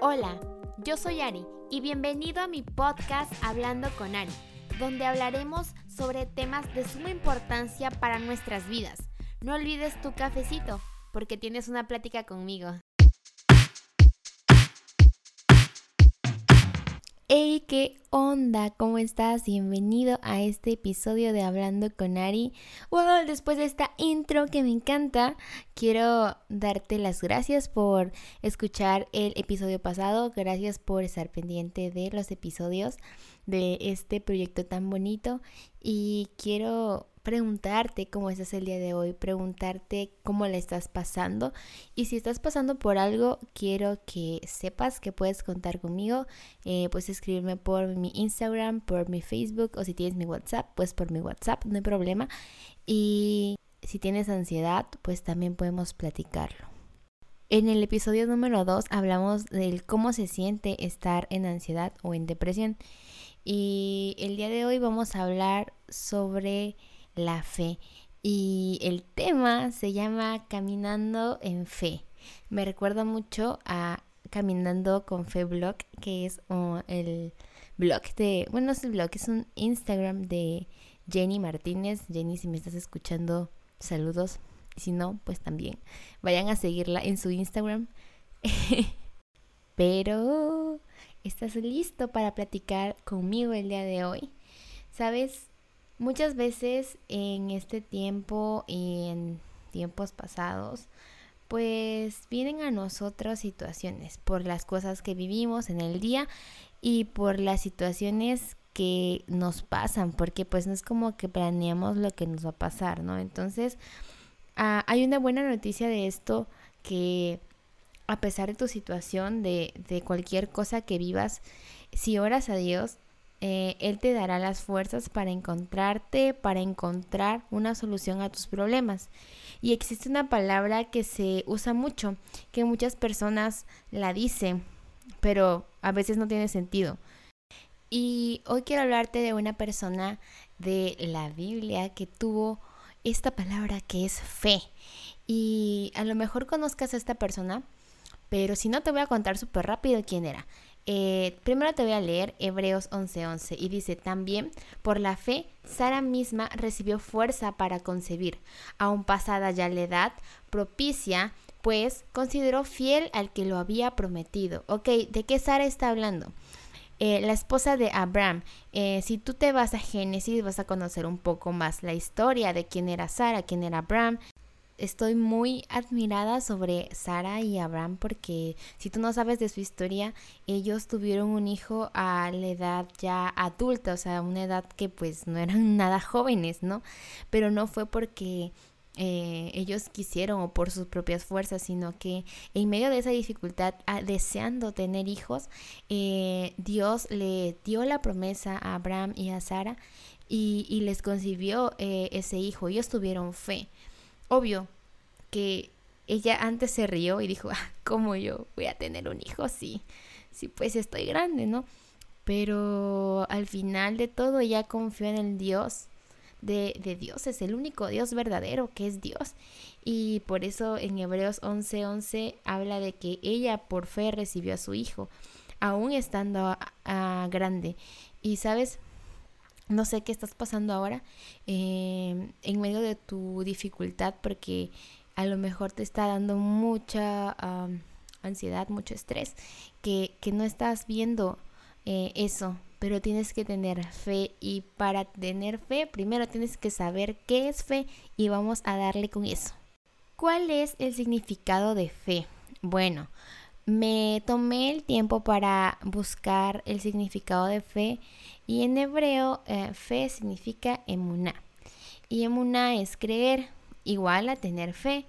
Hola, yo soy Ari y bienvenido a mi podcast Hablando con Ari, donde hablaremos sobre temas de suma importancia para nuestras vidas. No olvides tu cafecito, porque tienes una plática conmigo. Hey, ¿qué onda? ¿Cómo estás? Bienvenido a este episodio de Hablando con Ari. Bueno, después de esta intro que me encanta, quiero darte las gracias por escuchar el episodio pasado. Gracias por estar pendiente de los episodios de este proyecto tan bonito. Y quiero preguntarte cómo estás el día de hoy, preguntarte cómo le estás pasando y si estás pasando por algo, quiero que sepas que puedes contar conmigo, eh, puedes escribirme por mi Instagram, por mi Facebook o si tienes mi WhatsApp, pues por mi WhatsApp, no hay problema. Y si tienes ansiedad, pues también podemos platicarlo. En el episodio número 2 hablamos del cómo se siente estar en ansiedad o en depresión. Y el día de hoy vamos a hablar sobre la fe. Y el tema se llama Caminando en Fe. Me recuerda mucho a Caminando con Fe Blog, que es el blog de, bueno, es el blog, es un Instagram de Jenny Martínez. Jenny, si me estás escuchando, saludos. Si no, pues también vayan a seguirla en su Instagram. Pero, ¿estás listo para platicar conmigo el día de hoy? ¿Sabes? Muchas veces en este tiempo y en tiempos pasados, pues vienen a nosotros situaciones por las cosas que vivimos en el día y por las situaciones que nos pasan, porque pues no es como que planeamos lo que nos va a pasar, ¿no? Entonces, ah, hay una buena noticia de esto que a pesar de tu situación, de, de cualquier cosa que vivas, si oras a Dios, eh, él te dará las fuerzas para encontrarte, para encontrar una solución a tus problemas. Y existe una palabra que se usa mucho, que muchas personas la dicen, pero a veces no tiene sentido. Y hoy quiero hablarte de una persona de la Biblia que tuvo esta palabra que es fe. Y a lo mejor conozcas a esta persona, pero si no te voy a contar súper rápido quién era. Eh, primero te voy a leer Hebreos 11:11 y dice, también por la fe, Sara misma recibió fuerza para concebir, aun pasada ya la edad propicia, pues consideró fiel al que lo había prometido. Ok, ¿de qué Sara está hablando? Eh, la esposa de Abraham. Eh, si tú te vas a Génesis vas a conocer un poco más la historia de quién era Sara, quién era Abraham, estoy muy admirada sobre Sara y Abraham porque si tú no sabes de su historia, ellos tuvieron un hijo a la edad ya adulta, o sea, una edad que pues no eran nada jóvenes, ¿no? Pero no fue porque eh, ellos quisieron o por sus propias fuerzas, sino que en medio de esa dificultad, ah, deseando tener hijos, eh, Dios le dio la promesa a Abraham y a Sara y, les concibió eh, ese hijo. Ellos tuvieron fe. Obvio que ella antes se rió y dijo, ah, ¿cómo yo voy a tener un hijo? Sí, sí, pues estoy grande, ¿no? Pero al final de todo ella confió en el Dios de, de Dios, es el único Dios verdadero que es Dios. Y por eso en Hebreos 11:11 11 habla de que ella por fe recibió a su hijo, aún estando grande. Y sabes, no sé qué estás pasando ahora eh, en medio de tu dificultad porque a lo mejor te está dando mucha ansiedad, mucho estrés, que, no estás viendo eh, eso, pero tienes que tener fe y para tener fe primero tienes que saber qué es fe y vamos a darle con eso. ¿Cuál es el significado de fe? Bueno, me tomé el tiempo para buscar el significado de fe y en hebreo eh, fe significa emuná. Y emuná es creer, igual a tener fe.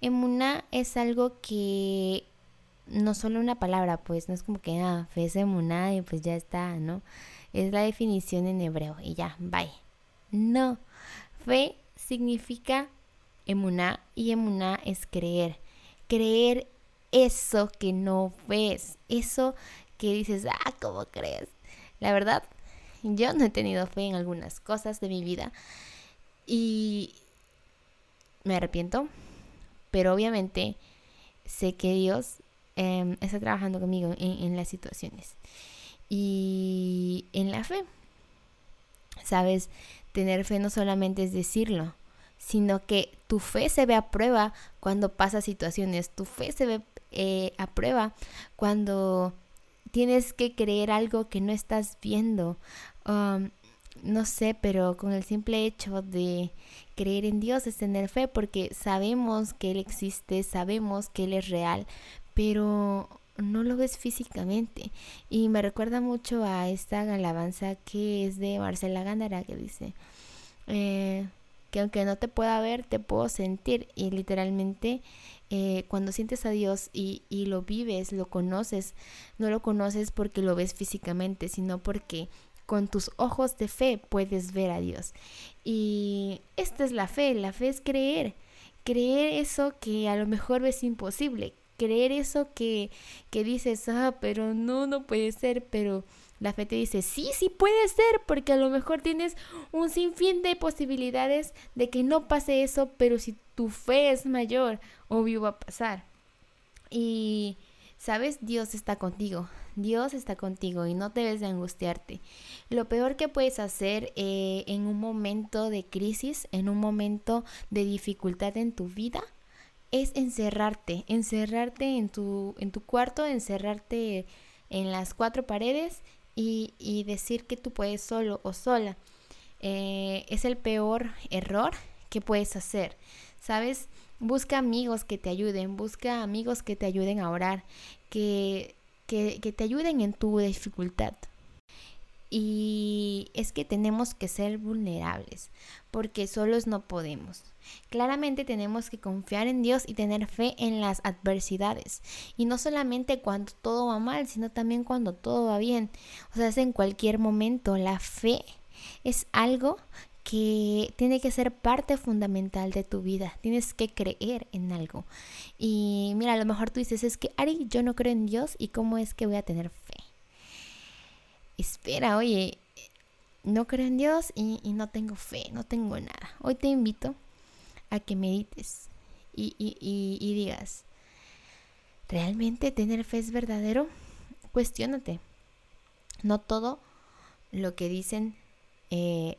Emuná es algo que no solo una palabra, pues no es como que ah, fe es emuná y pues ya está, ¿no? Es la definición en hebreo y ya, bye. No, fe significa emuná y emuná es creer. Creer eso que no ves, eso que dices, ah, ¿cómo crees? La verdad, yo no he tenido fe en algunas cosas de mi vida y me arrepiento, pero obviamente sé que Dios em, está trabajando conmigo en, las situaciones. Y en la fe, ¿sabes? Tener fe no solamente es decirlo, sino que tu fe se ve a prueba cuando pasa situaciones, tu fe se ve eh, a prueba cuando tienes que creer algo que no estás viendo. Um, no sé, pero con el simple hecho de creer en Dios es tener fe porque sabemos que Él existe, sabemos que Él es real, pero no lo ves físicamente. Y me recuerda mucho a esta alabanza que es de Marcela Gándara que dice eh, que aunque no te pueda ver, te puedo sentir. Y literalmente eh, cuando sientes a Dios y, y lo vives, lo conoces, no lo conoces porque lo ves físicamente, sino porque con tus ojos de fe puedes ver a Dios. Y esta es la fe, la fe es creer, creer eso que a lo mejor ves imposible, creer eso que, que dices, ah, pero no, no puede ser, pero la fe te dice, sí, sí puede ser, porque a lo mejor tienes un sinfín de posibilidades de que no pase eso, pero si tu fe es mayor, obvio va a pasar. Y, ¿sabes? Dios está contigo. Dios está contigo y no debes de angustiarte. Lo peor que puedes hacer eh, en un momento de crisis, en un momento de dificultad en tu vida, es encerrarte, encerrarte en tu, en tu cuarto, encerrarte en las cuatro paredes y, decir que tú puedes solo o sola. Eh, es el peor error que puedes hacer. ¿Sabes? Busca amigos que te ayuden, busca amigos que te ayuden a orar, que que, te ayuden en tu dificultad. Y es que tenemos que ser vulnerables, porque solos no podemos. Claramente tenemos que confiar en Dios y tener fe en las adversidades. Y no solamente cuando todo va mal, sino también cuando todo va bien. O sea, es en cualquier momento. La fe es algo que tiene que ser parte fundamental de tu vida. Tienes que creer en algo. Y mira, a lo mejor tú dices, es que Ari, yo no creo en Dios y cómo es que voy a tener fe. Espera, oye, no creo en Dios y, no tengo fe, no tengo nada. Hoy te invito a que medites y, digas, ¿realmente tener fe es verdadero? Cuestiónate. No todo lo que dicen eh,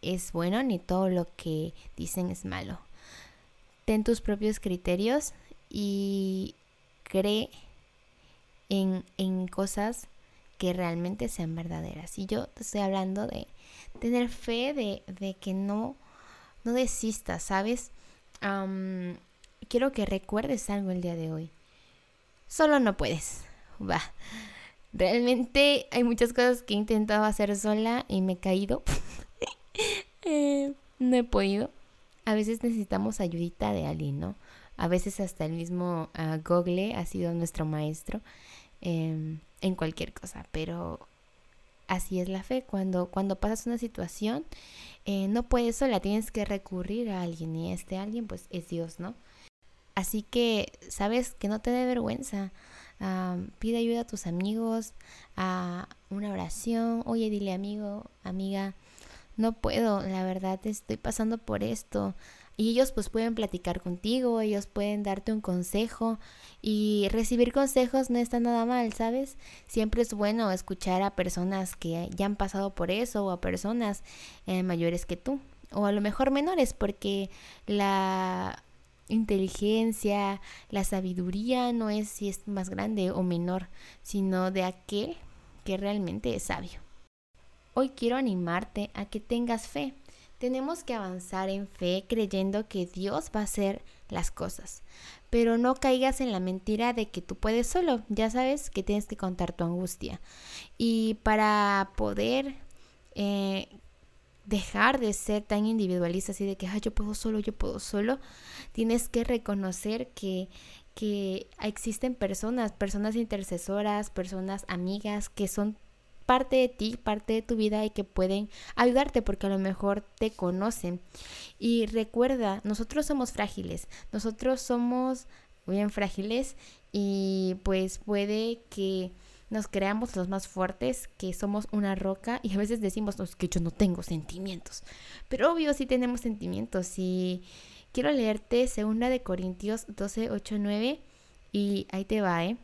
es bueno ni todo lo que dicen es malo. Ten tus propios criterios y cree en cosas que realmente sean verdaderas. Y yo te estoy hablando de tener fe de, de que no, no desistas, ¿sabes? quiero que recuerdes algo el día de hoy. Solo no puedes. Va. Realmente hay muchas cosas que he intentado hacer sola y me he caído. Eh, no he podido. A veces necesitamos ayudita de alguien, ¿no? A veces hasta el mismo uh, Google ha sido nuestro maestro em, en cualquier cosa, pero así es la fe. Cuando, cuando pasas una situación, eh, no puedes sola, tienes que recurrir a alguien y este alguien pues es Dios, ¿no? Así que, sabes, que no te dé vergüenza. pide ayuda a tus amigos, a una oración. Oye, dile amigo, amiga, no puedo, la verdad estoy pasando por esto. Y ellos pues pueden platicar contigo, ellos pueden darte un consejo y recibir consejos no está nada mal, ¿sabes? Siempre es bueno escuchar a personas que ya han pasado por eso o a personas eh, mayores que tú o a lo mejor menores porque la inteligencia, la sabiduría no es si es más grande o menor, sino de aquel que realmente es sabio. Hoy quiero animarte a que tengas fe. Tenemos que avanzar en fe creyendo que Dios va a hacer las cosas. Pero no caigas en la mentira de que tú puedes solo. Ya sabes que tienes que contar tu angustia. Y para poder eh, dejar de ser tan individualista, así de que yo puedo solo, yo puedo solo, tienes que reconocer que, que existen personas, personas intercesoras, personas amigas que son parte de ti, parte de tu vida y que pueden ayudarte porque a lo mejor te conocen. Y recuerda, nosotros somos frágiles, nosotros somos bien frágiles y pues puede que nos creamos los más fuertes, que somos una roca y a veces decimos que yo no tengo sentimientos. Pero obvio sí tenemos sentimientos y quiero leerte segunda de Corintios 12, 8, 9 y ahí te va, ¿eh?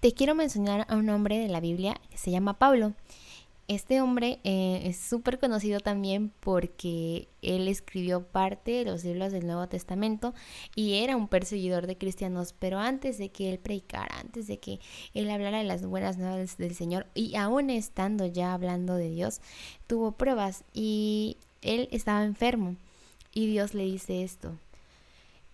Te quiero mencionar a un hombre de la Biblia que se llama Pablo. Este hombre eh, es súper conocido también porque él escribió parte de los libros del Nuevo Testamento y era un perseguidor de cristianos, pero antes de que él predicara, antes de que él hablara de las buenas nuevas del Señor y aún estando ya hablando de Dios, tuvo pruebas y él estaba enfermo y Dios le dice esto.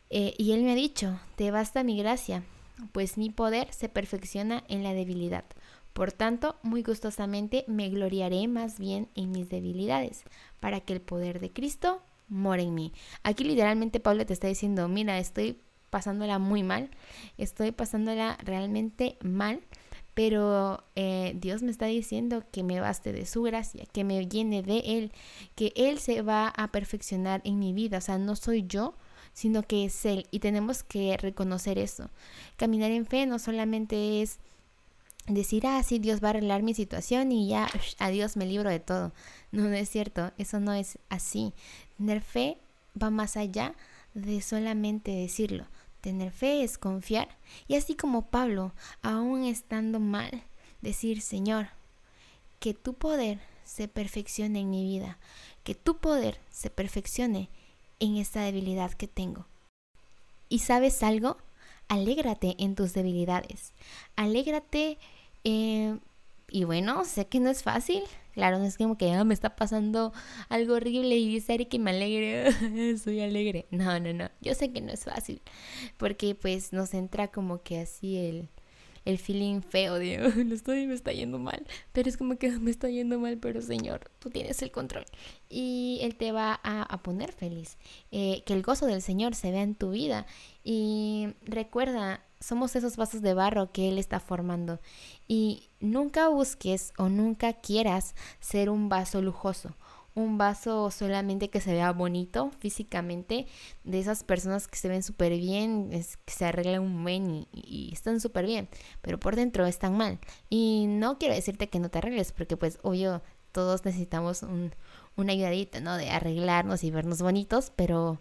Eh, y él me ha dicho, te basta mi gracia, pues mi poder se perfecciona en la debilidad. Por tanto, muy gustosamente me gloriaré más bien en mis debilidades, para que el poder de Cristo more en mí. Aquí literalmente Pablo te está diciendo, mira, estoy pasándola muy mal, estoy pasándola realmente mal, pero eh, Dios me está diciendo que me baste de su gracia, que me llene de Él, que Él se va a perfeccionar en mi vida, o sea, no soy yo, sino que es Él, y tenemos que reconocer eso. Caminar en fe no solamente es decir, ah, sí, Dios va a arreglar mi situación y ya, adiós, me libro de todo. No, no es cierto, eso no es así. Tener fe va más allá de solamente decirlo. Tener fe es confiar y así como Pablo, aún estando mal, decir, Señor, que tu poder se perfeccione en mi vida, que tu poder se perfeccione en esta debilidad que tengo. ¿Y sabes algo? Alégrate en tus debilidades. Alégrate eh, y bueno, sé que no es fácil. Claro, no es como que ah, me está pasando algo horrible y dice que me alegre, soy alegre. No, no, no. Yo sé que no es fácil. Porque pues nos entra como que así el, el feeling feo de lo estoy, me está yendo mal. Pero es como que me está yendo mal, pero Señor, tú tienes el control. Y Él te va a, poner feliz. Eh, que el gozo del Señor se vea en tu vida. Y recuerda, somos esos vasos de barro que Él está formando. Y nunca busques o nunca quieras ser un vaso lujoso, un vaso solamente que se vea bonito físicamente, de esas personas que se ven súper bien, que se arreglan un buen y, están súper bien, pero por dentro están mal. Y no quiero decirte que no te arregles, porque pues obvio todos necesitamos un, una ayudadita, ¿no? De arreglarnos y vernos bonitos, pero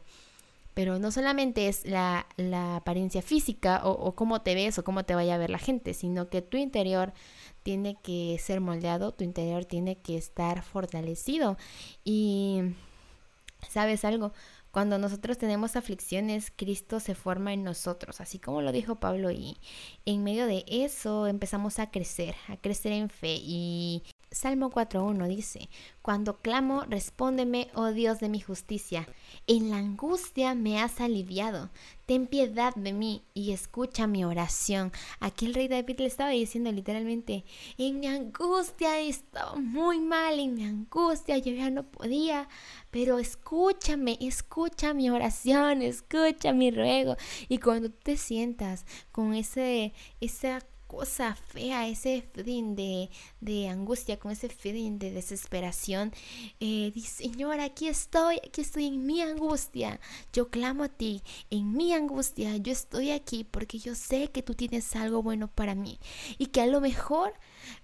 pero no solamente es la, apariencia física o, cómo te ves o cómo te vaya a ver la gente, sino que tu interior tiene que ser moldeado, tu interior tiene que estar fortalecido. Y, ¿sabes algo? Cuando nosotros tenemos aflicciones, Cristo se forma en nosotros, así como lo dijo Pablo, y en medio de eso empezamos a crecer, a crecer en fe y Salmo 4.1 dice, Cuando clamo, respóndeme, oh Dios de mi justicia. En la angustia me has aliviado. Ten piedad de mí y escucha mi oración. Aquí el rey David le estaba diciendo literalmente, en mi angustia estaba muy mal, en mi angustia yo ya no podía, pero escúchame, escucha mi oración, escucha mi ruego. Y cuando te sientas con ese, esa cosa fea, ese feeling de, de angustia, con ese feeling de desesperación. Eh, dice, Señor, aquí estoy, aquí estoy en mi angustia. Yo clamo a ti, en mi angustia, yo estoy aquí porque yo sé que tú tienes algo bueno para mí y que a lo mejor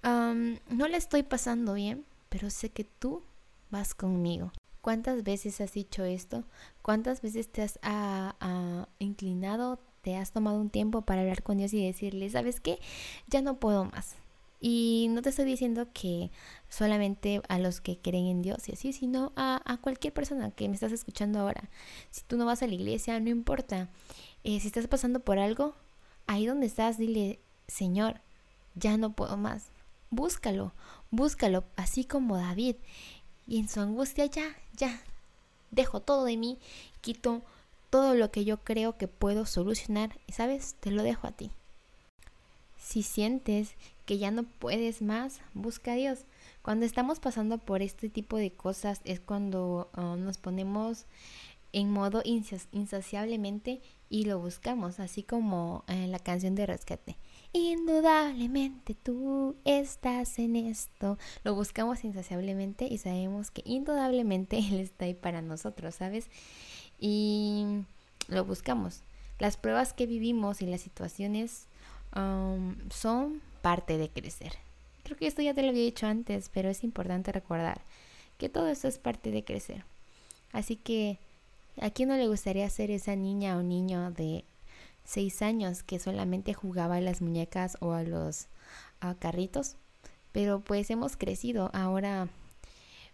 no le estoy pasando bien, pero sé que tú vas conmigo. ¿Cuántas veces has dicho esto? ¿Cuántas veces te has ah, ah, inclinado, te has tomado un tiempo para hablar con Dios y decirle, ¿sabes qué? Ya no puedo más. Y no te estoy diciendo que solamente a los que creen en Dios y así, sino a, cualquier persona que me estás escuchando ahora. Si tú no vas a la iglesia, no importa. Eh, si estás pasando por algo, ahí donde estás, dile, Señor, ya no puedo más. Búscalo, búscalo, así como David. Y en su angustia ya, ya, dejo todo de mí, quito todo lo que yo creo que puedo solucionar sabes, te lo dejo a ti. Si sientes que ya no puedes más, busca a Dios. Cuando estamos pasando por este tipo de cosas es cuando uh, nos ponemos en modo insaciablemente y lo buscamos, así como en la canción de rescate. Indudablemente tú estás en esto. Lo buscamos insaciablemente y sabemos que indudablemente Él está ahí para nosotros, ¿sabes? Y lo buscamos. Las pruebas que vivimos y las situaciones um, son parte de crecer. Creo que esto ya te lo había dicho antes, pero es importante recordar que todo esto es parte de crecer. Así que, ¿a quién no le gustaría ser esa niña o niño de seis años que solamente jugaba a las muñecas o a los carritos, pero pues hemos crecido. Ahora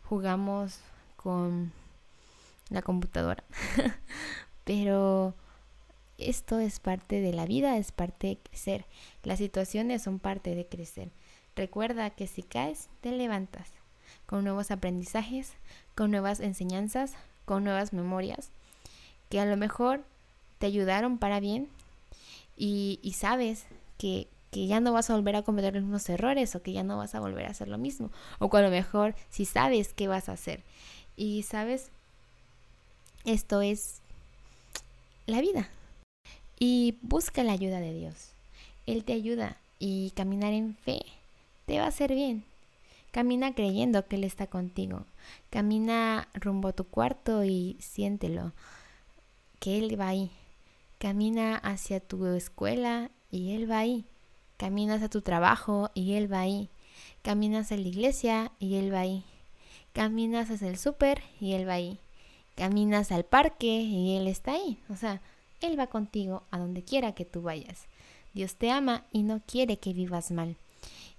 jugamos con la computadora. pero esto es parte de la vida, es parte de crecer. Las situaciones son parte de crecer. Recuerda que si caes, te levantas con nuevos aprendizajes, con nuevas enseñanzas, con nuevas memorias, que a lo mejor te ayudaron para bien y, sabes que, que, ya no vas a volver a cometer los mismos errores o que ya no vas a volver a hacer lo mismo. O que a lo mejor si sabes qué vas a hacer. Y sabes, esto es la vida. Y busca la ayuda de Dios. Él te ayuda y caminar en fe te va a hacer bien. Camina creyendo que Él está contigo. Camina rumbo a tu cuarto y siéntelo, que Él va ahí. Camina hacia tu escuela y Él va ahí. Caminas a tu trabajo y Él va ahí. Caminas a la iglesia y Él va ahí. Caminas hacia el súper y Él va ahí. Caminas al parque y Él está ahí. O sea, Él va contigo a donde quiera que tú vayas. Dios te ama y no quiere que vivas mal.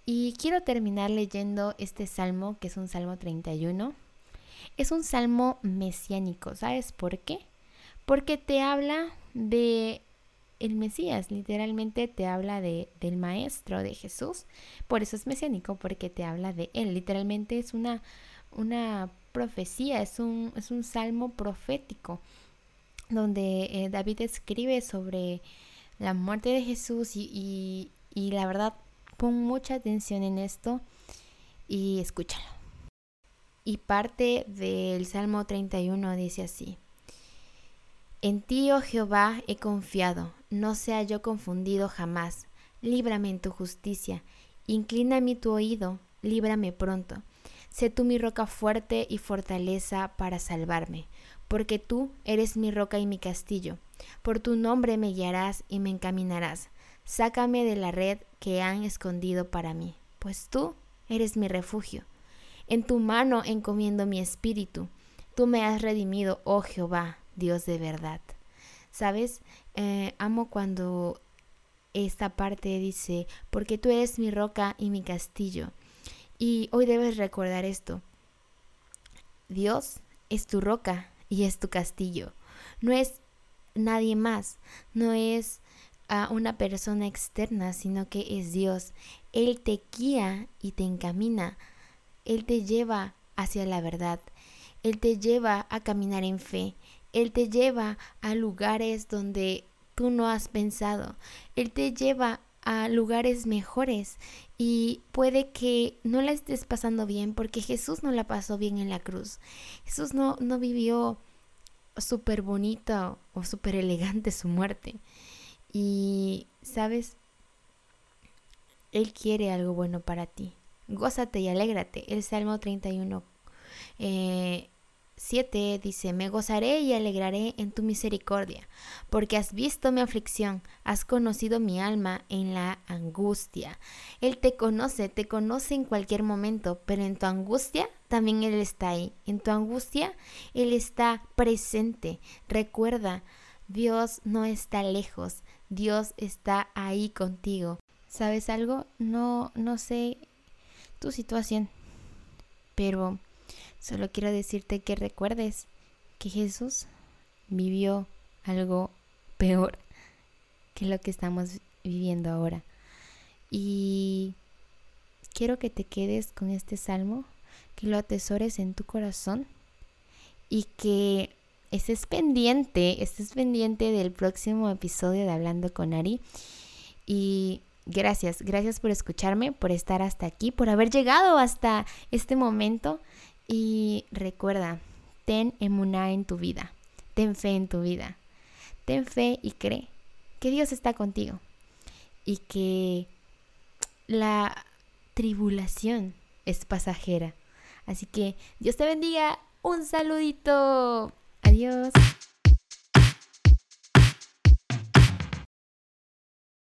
Y quiero terminar leyendo este salmo, que es un salmo 31. Es un salmo mesiánico, ¿sabes por qué? Porque te habla de el Mesías, literalmente te habla de, del Maestro, de Jesús. Por eso es mesiánico, porque te habla de Él. Literalmente es una, una profecía, es un, es un salmo profético, donde eh, David escribe sobre la muerte de Jesús y, y la verdad Pon mucha atención en esto y escúchalo. Y parte del Salmo 31 dice así. En ti, oh Jehová, he confiado, no sea yo confundido jamás. Líbrame en tu justicia, inclina mi tu oído, líbrame pronto. Sé tú mi roca fuerte y fortaleza para salvarme, porque tú eres mi roca y mi castillo. Por tu nombre me guiarás y me encaminarás. Sácame de la red que han escondido para mí, pues tú eres mi refugio. En tu mano encomiendo mi espíritu. Tú me has redimido, oh Jehová, Dios de verdad. ¿Sabes? Eh, amo cuando esta parte dice, porque tú eres mi roca y mi castillo. Y hoy debes recordar esto. Dios es tu roca y es tu castillo. No es nadie más. No es a una persona externa, sino que es Dios. Él te guía y te encamina. Él te lleva hacia la verdad. Él te lleva a caminar en fe. Él te lleva a lugares donde tú no has pensado. Él te lleva a lugares mejores y puede que no la estés pasando bien porque Jesús no la pasó bien en la cruz. Jesús no, no vivió súper bonita o súper elegante su muerte. Y, ¿sabes? Él quiere algo bueno para ti. Gózate y alégrate. El Salmo 31, eh, 7 dice, me gozaré y alegraré en tu misericordia, porque has visto mi aflicción, has conocido mi alma en la angustia. Él te conoce, te conoce en cualquier momento, pero en tu angustia también Él está ahí. En tu angustia Él está presente. Recuerda, Dios no está lejos, Dios está ahí contigo. ¿Sabes algo? No, no sé tu situación, pero solo quiero decirte que recuerdes que Jesús vivió algo peor que lo que estamos viviendo ahora. Y quiero que te quedes con este salmo, que lo atesores en tu corazón y que estés pendiente, estés pendiente del próximo episodio de Hablando con Ari. Y gracias, gracias por escucharme, por estar hasta aquí, por haber llegado hasta este momento. Y recuerda, ten emuná en tu vida, ten fe en tu vida, ten fe y cree que Dios está contigo y que la tribulación es pasajera. Así que Dios te bendiga. Un saludito. Adiós.